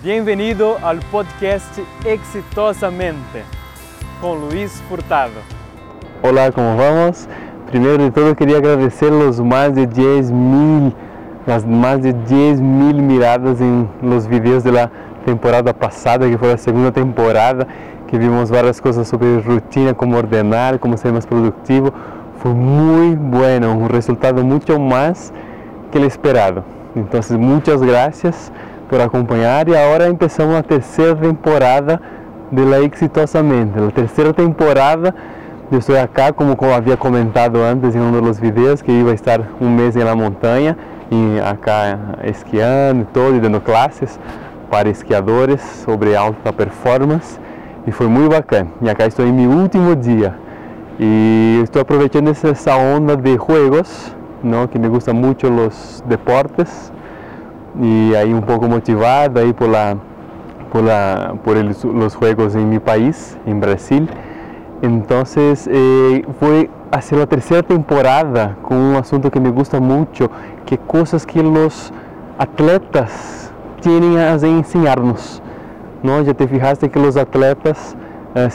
Bem-vindo ao podcast Exitosamente com Luiz Furtado. Olá, como vamos? Primeiro de todo, queria agradecer os mais de 10 mil, as mais de 10 mil miradas em los vídeos da temporada passada, que foi a segunda temporada, que vimos várias coisas sobre rotina, como ordenar, como ser mais produtivo. Foi muito bueno, um resultado muito mais que o esperado. Então, muitas graças por acompanhar e agora começamos a terceira temporada de La Exitosamente. A terceira temporada, eu estou aqui, como, havia comentado antes em um dos vídeos, que ia estar um mês na montanha, e acá esquiando e todo, e dando classes para esquiadores sobre alta performance, e foi muito bacana. E acá estou em meu último dia, e estou aproveitando essa onda de jogos, que me gusta muito os deportes, y ahí un poco motivado ahí por, la, por, la, por el, los juegos en mi país, en Brasil. Entonces eh, fue hacer la tercera temporada con un asunto que me gusta mucho, que cosas que los atletas tienen a enseñarnos. ¿no? Ya te fijaste que los atletas, eh,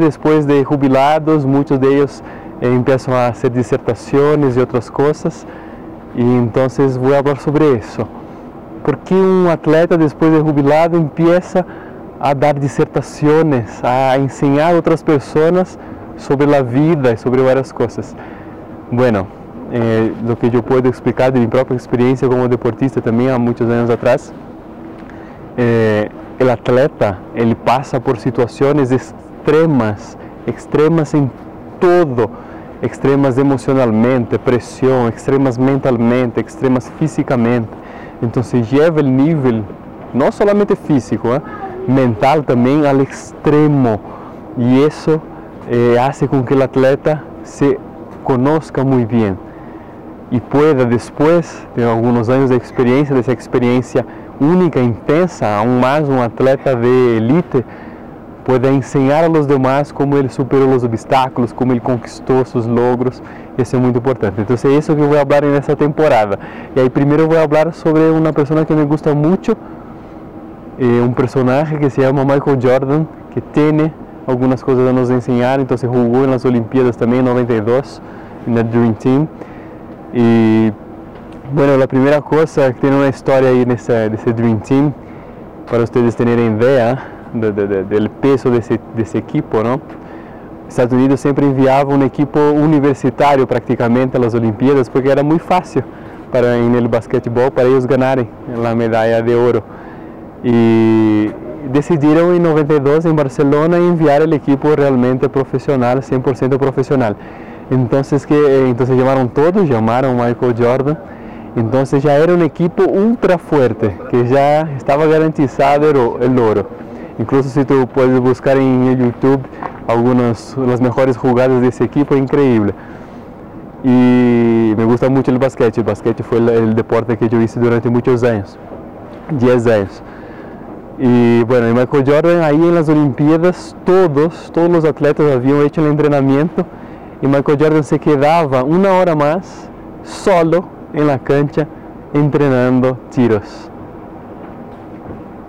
después de jubilados, muchos de ellos eh, a hacer disertaciones y otras cosas. Y entonces voy a hablar sobre eso. Porque um atleta depois de jubilado empieza a dar dissertações, a ensinar outras pessoas sobre a vida e sobre várias coisas. Bueno, eh, que eu puedo explicar de minha própria experiência como deportista também há muitos anos atrás, eh, o atleta ele passa por situações extremas, extremas em todo, extremas emocionalmente, pressão, extremas mentalmente, extremas fisicamente Entonces lleva el nivel, no solamente físico, ¿eh? mental también al extremo. Y eso eh, hace con que el atleta se conozca muy bien y pueda después de algunos años de experiencia, de esa experiencia única, intensa, aún más un atleta de élite, pueda enseñar a los demás como ele superou os obstáculos, como ele conquistou seus logros. Isso é muito importante. É isso que eu vou falar nessa temporada. E aí, primeiro, eu vou falar sobre uma pessoa que me gusta muito, eh, um personagem que se chama Michael Jordan, que tem algumas coisas a nos ensinar. Então, jogou nas Olimpíadas também em 92, na Dream Team. E, bueno, a primeira coisa que tem uma história aí nessa, nesse Dream Team, para vocês terem ideia, do, peso desse, desse equipo, não? Estados Unidos sempre enviava um equipo universitário praticamente às Olimpíadas porque era muito fácil para el basquetebol para eles ganharem a medalha de ouro. E decidiram em 92 em Barcelona enviar o equipo realmente profissional, 100% profissional. Então, que então chamaram todos, chamaram Michael Jordan. Então já era um equipo ultra forte, que já estava garantizado o ouro. Incluso si tú puedes buscar en YouTube algunas las mejores jugadas de ese equipo, es increíble. Y me gusta mucho el basquete. El basquete fue el, deporte que yo hice durante muchos años, 10 años. Y bueno, Michael Jordan ahí en las Olimpiadas, todos, todos los atletas habían hecho el entrenamiento y Michael Jordan se quedaba una hora más solo en la cancha entrenando tiros.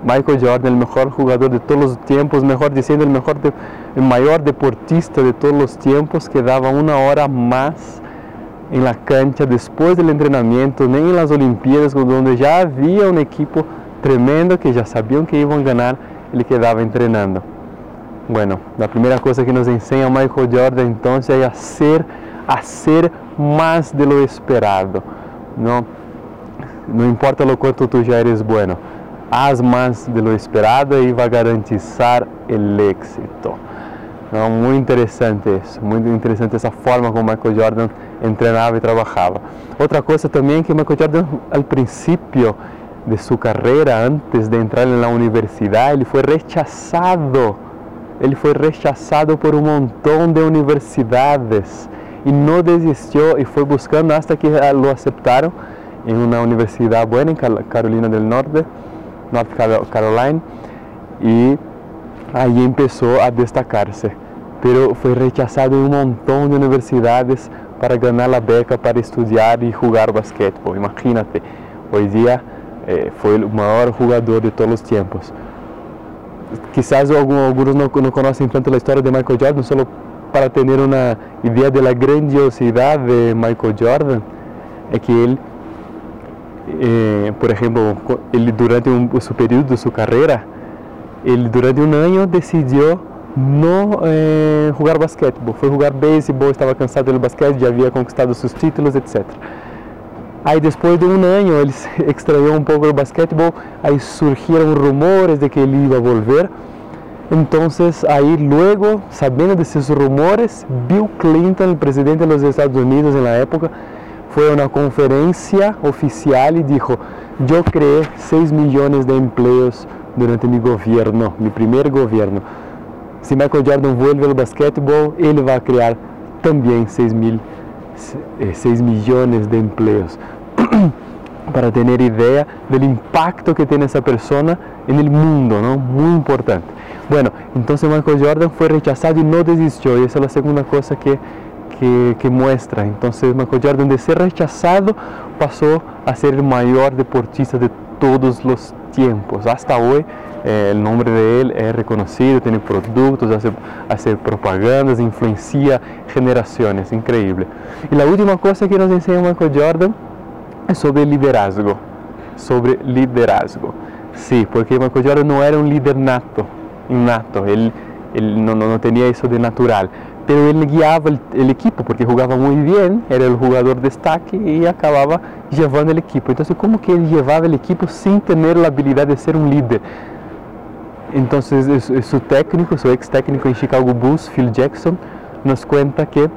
Michael Jordan, el mejor jugador de todos los tiempos, mejor diciendo, el, mejor el mayor deportista de todos los tiempos, quedaba una hora más en la cancha después del entrenamiento, ni en las Olimpiadas, donde ya había un equipo tremendo que ya sabían que iban a ganar, él quedaba entrenando. Bueno, la primera cosa que nos enseña Michael Jordan entonces es hacer, más de lo esperado. No, no importa lo cuánto tú ya eres bueno haz más de lo esperado y va a garantizar el éxito. Muito interessante isso, muito interessante essa forma como Michael Jordan treinava e trabalhava. Outra coisa também é que Michael Jordan, ao princípio de sua carreira, antes de entrar na universidade, ele foi rechazado. Ele foi rechazado por um montão de universidades e não desistiu e foi buscando até que o aceitaram em uma universidade boa em Carolina do Norte North Carolina e aí começou a destacar-se. Pero foi rechazado em um montão de universidades para ganhar a beca para estudar e jogar basquetebol. Imagínate, hoje dia É, foi o maior jogador de todos os tempos. Quizás alguns não, não conhecem tanto a história de Michael Jordan, só para ter uma ideia da grandiosidade de Michael Jordan, é que ele, eh, por exemplo, ele durante um, o seu período de sua carreira, ele durante um ano decidiu não eh, jogar basquetebol, foi jogar beisebol, estava cansado do basquete, já havia conquistado seus títulos, etc. Aí depois de um ano ele extraiu um pouco do basquetebol, aí surgiram rumores de que ele ia volver. Então, aí luego, sabendo desses rumores, Bill Clinton, o presidente dos Estados Unidos na época, foi a uma conferência oficial e disse: Eu criei 6 milhões de empregos durante meu governo, meu primeiro governo. Se Michael Jordan vuelve ao basquetebol, ele vai criar também 6, mil, 6 eh, milhões de empregos. Para ter ideia do impacto que tem essa pessoa no mundo, não? Muito importante. Bueno, então Michael Jordan foi rechazado e não desistiu. E essa é a segunda coisa que que, que muestra. Entonces Michael Jordan de ser rechazado pasó a ser el mayor deportista de todos los tiempos. Hasta hoy eh, el nombre de él es reconocido, tiene productos, hace, hace propagandas, influencia generaciones, increíble. Y la última cosa que nos enseña Michael Jordan es sobre liderazgo, sobre liderazgo. Sí, porque Michael Jordan no era un líder nato, innato, él, él no, no, no tenía eso de natural, pero ele guiava o equipo porque jogava muito bem, era o jogador destaque e acabava levando o equipo. Então, como que ele levava o equipo sem ter a habilidade de ser um líder? Então, seu técnico, seu ex-técnico em Chicago Bulls, Phil Jackson, nos conta que uh,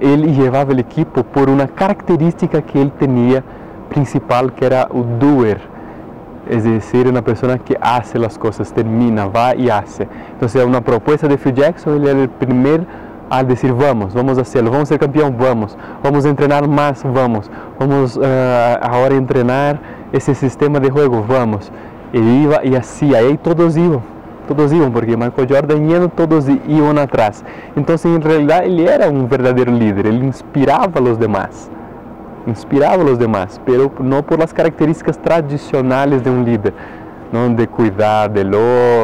ele levava o equipo por uma característica que ele tinha principal, que era o doer es decir, una persona que hace las cosas, termina, va y hace. Entonces, una propuesta de Phil Jackson, él era el primer a decir, vamos, vamos a hacerlo, vamos a ser campeón, vamos, vamos a entrenar más, vamos, vamos uh, ahora a entrenar ese sistema de juego, vamos. Y iba y así, ahí todos iban, todos iban, porque Michael Jordan iba, todos iban atrás. Entonces, en realidad, él era un verdadero líder, él inspiraba a los demás inspirava os demás, pero não por las características tradicionais de um líder, não de cuidar do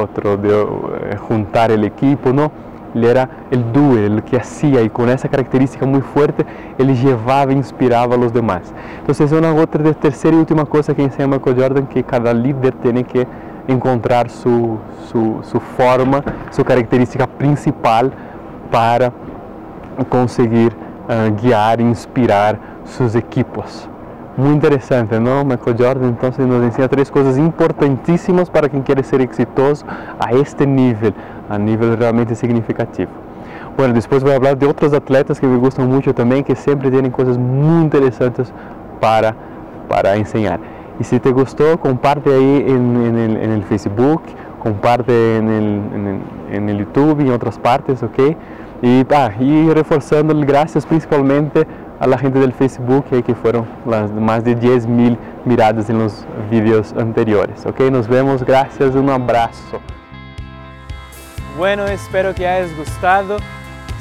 outro, de eh, juntar o equipo, não. Ele era o doer, o que hacía e com essa característica muito forte, ele levava e inspirava os demás. Então, é uma outra, terceira e última coisa que ensina Michael Jordan, que cada líder tem que encontrar sua su, su forma, sua característica principal para conseguir uh, guiar e inspirar seus equipos. Muito interessante, não? Michael Jordan então nos ensina três coisas importantíssimas para quem quer ser exitoso a este nível, a nível realmente significativo. Bueno, depois vou falar de outros atletas que me gostam muito também, que sempre têm coisas muito interessantes para, para ensinar. E se te gostou, comparte aí em, Facebook, comparte em YouTube, em outras partes, ok? E, ah, e reforçando, graças principalmente a la gente del Facebook eh, que las más de 10 mil miradas en los vídeos anteriores. Ok, nos vemos, gracias, un abrazo. Bueno, espero que hayas gustado.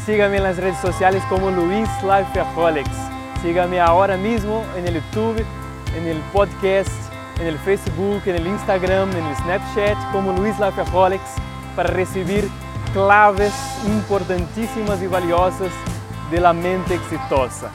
Sígame en las redes sociales como Luis Lifeaholics. Sígame ahora mismo en el YouTube, el podcast, el Facebook, el Instagram, el Snapchat como Luis Lifeaholics para recibir claves importantíssimas e valiosas de la mente exitosa.